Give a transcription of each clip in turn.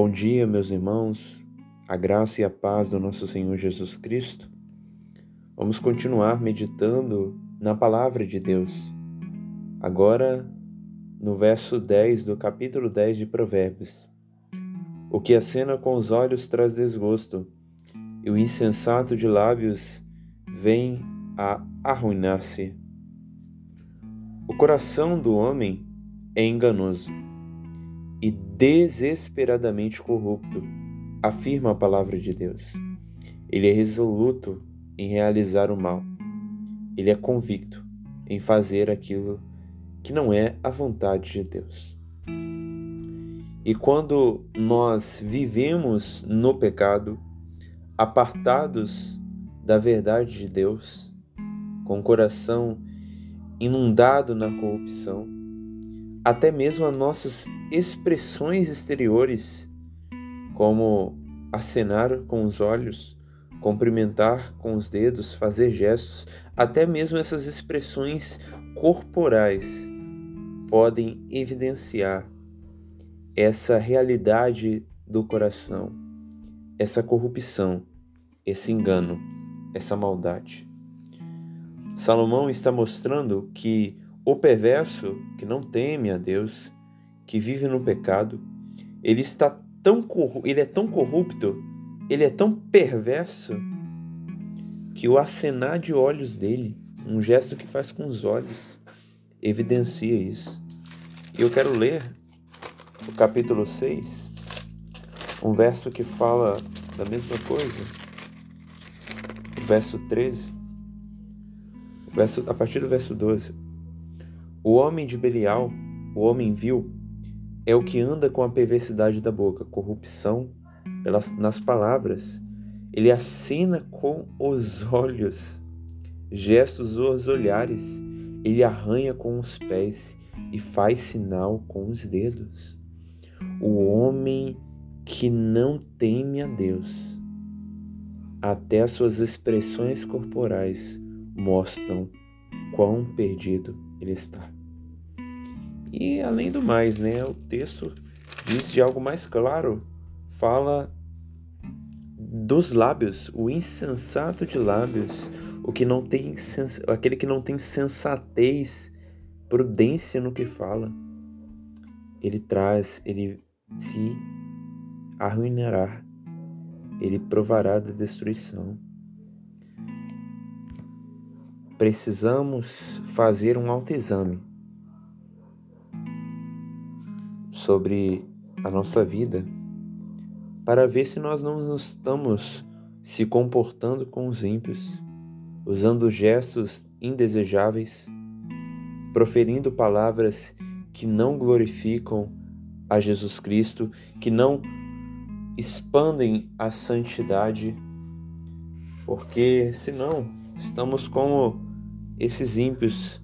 Bom dia, meus irmãos, a graça e a paz do nosso Senhor Jesus Cristo. Vamos continuar meditando na palavra de Deus. Agora, no verso 10 do capítulo 10 de Provérbios. O que acena com os olhos traz desgosto, e o insensato de lábios vem a arruinar-se. O coração do homem é enganoso e desesperadamente corrupto, afirma a palavra de Deus. Ele é resoluto em realizar o mal. Ele é convicto em fazer aquilo que não é a vontade de Deus. E quando nós vivemos no pecado, apartados da verdade de Deus, com o coração inundado na corrupção, até mesmo as nossas expressões exteriores, como acenar com os olhos, cumprimentar com os dedos, fazer gestos, até mesmo essas expressões corporais podem evidenciar essa realidade do coração, essa corrupção, esse engano, essa maldade. Salomão está mostrando que o perverso, que não teme a Deus, que vive no pecado, ele está tão ele é tão corrupto, ele é tão perverso que o acenar de olhos dele, um gesto que faz com os olhos, evidencia isso. Eu quero ler o capítulo 6, um verso que fala da mesma coisa. O verso 13, o verso, a partir do verso 12. O homem de Belial, o homem vil, é o que anda com a perversidade da boca, corrupção pelas, nas palavras. Ele assina com os olhos, gestos os olhares. Ele arranha com os pés e faz sinal com os dedos. O homem que não teme a Deus, até as suas expressões corporais mostram quão perdido ele está. E além do mais, né, o texto diz de algo mais claro, fala dos lábios, o insensato de lábios, o que não tem aquele que não tem sensatez, prudência no que fala. Ele traz, ele se arruinará, ele provará da destruição. Precisamos fazer um autoexame sobre a nossa vida para ver se nós não estamos se comportando com os ímpios, usando gestos indesejáveis, proferindo palavras que não glorificam a Jesus Cristo, que não expandem a santidade, porque senão estamos como esses ímpios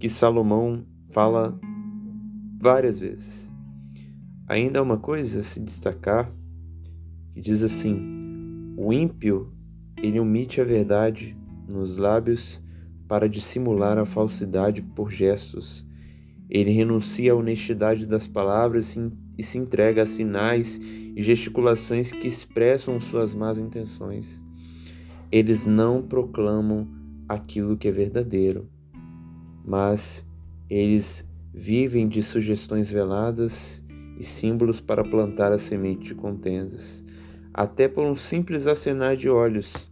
que Salomão fala várias vezes. Ainda há uma coisa a se destacar que diz assim: o ímpio ele omite a verdade nos lábios para dissimular a falsidade por gestos. Ele renuncia à honestidade das palavras e se entrega a sinais e gesticulações que expressam suas más intenções. Eles não proclamam aquilo que é verdadeiro, mas eles vivem de sugestões veladas e símbolos para plantar a semente de contendas, até por um simples acenar de olhos,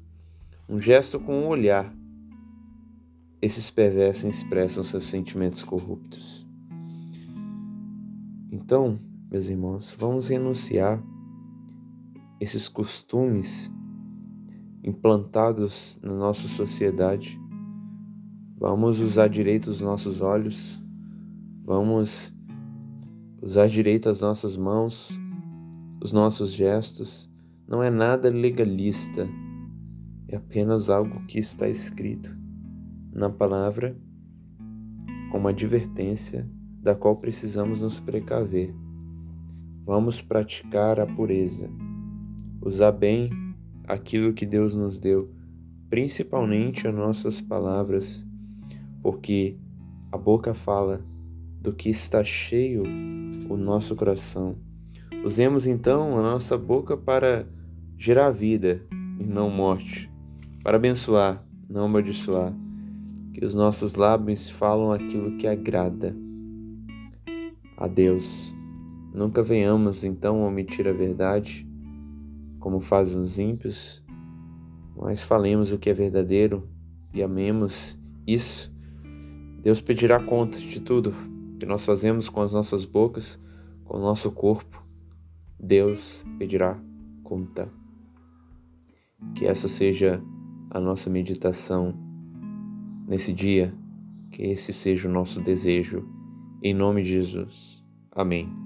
um gesto com o um olhar. Esses perversos expressam seus sentimentos corruptos. Então, meus irmãos, vamos renunciar esses costumes implantados na nossa sociedade. Vamos usar direito os nossos olhos, vamos usar direito as nossas mãos, os nossos gestos. Não é nada legalista, é apenas algo que está escrito na palavra como advertência da qual precisamos nos precaver. Vamos praticar a pureza, usar bem aquilo que Deus nos deu, principalmente as nossas palavras, porque a boca fala do que está cheio o nosso coração. Usemos então a nossa boca para gerar vida e não morte, para abençoar, não amaldiçoar. Que os nossos lábios falam aquilo que agrada a Deus. Nunca venhamos então omitir a verdade, como fazem os ímpios, mas falemos o que é verdadeiro e amemos isso. Deus pedirá conta de tudo que nós fazemos com as nossas bocas, com o nosso corpo. Deus pedirá conta. Que essa seja a nossa meditação nesse dia, que esse seja o nosso desejo. Em nome de Jesus. Amém.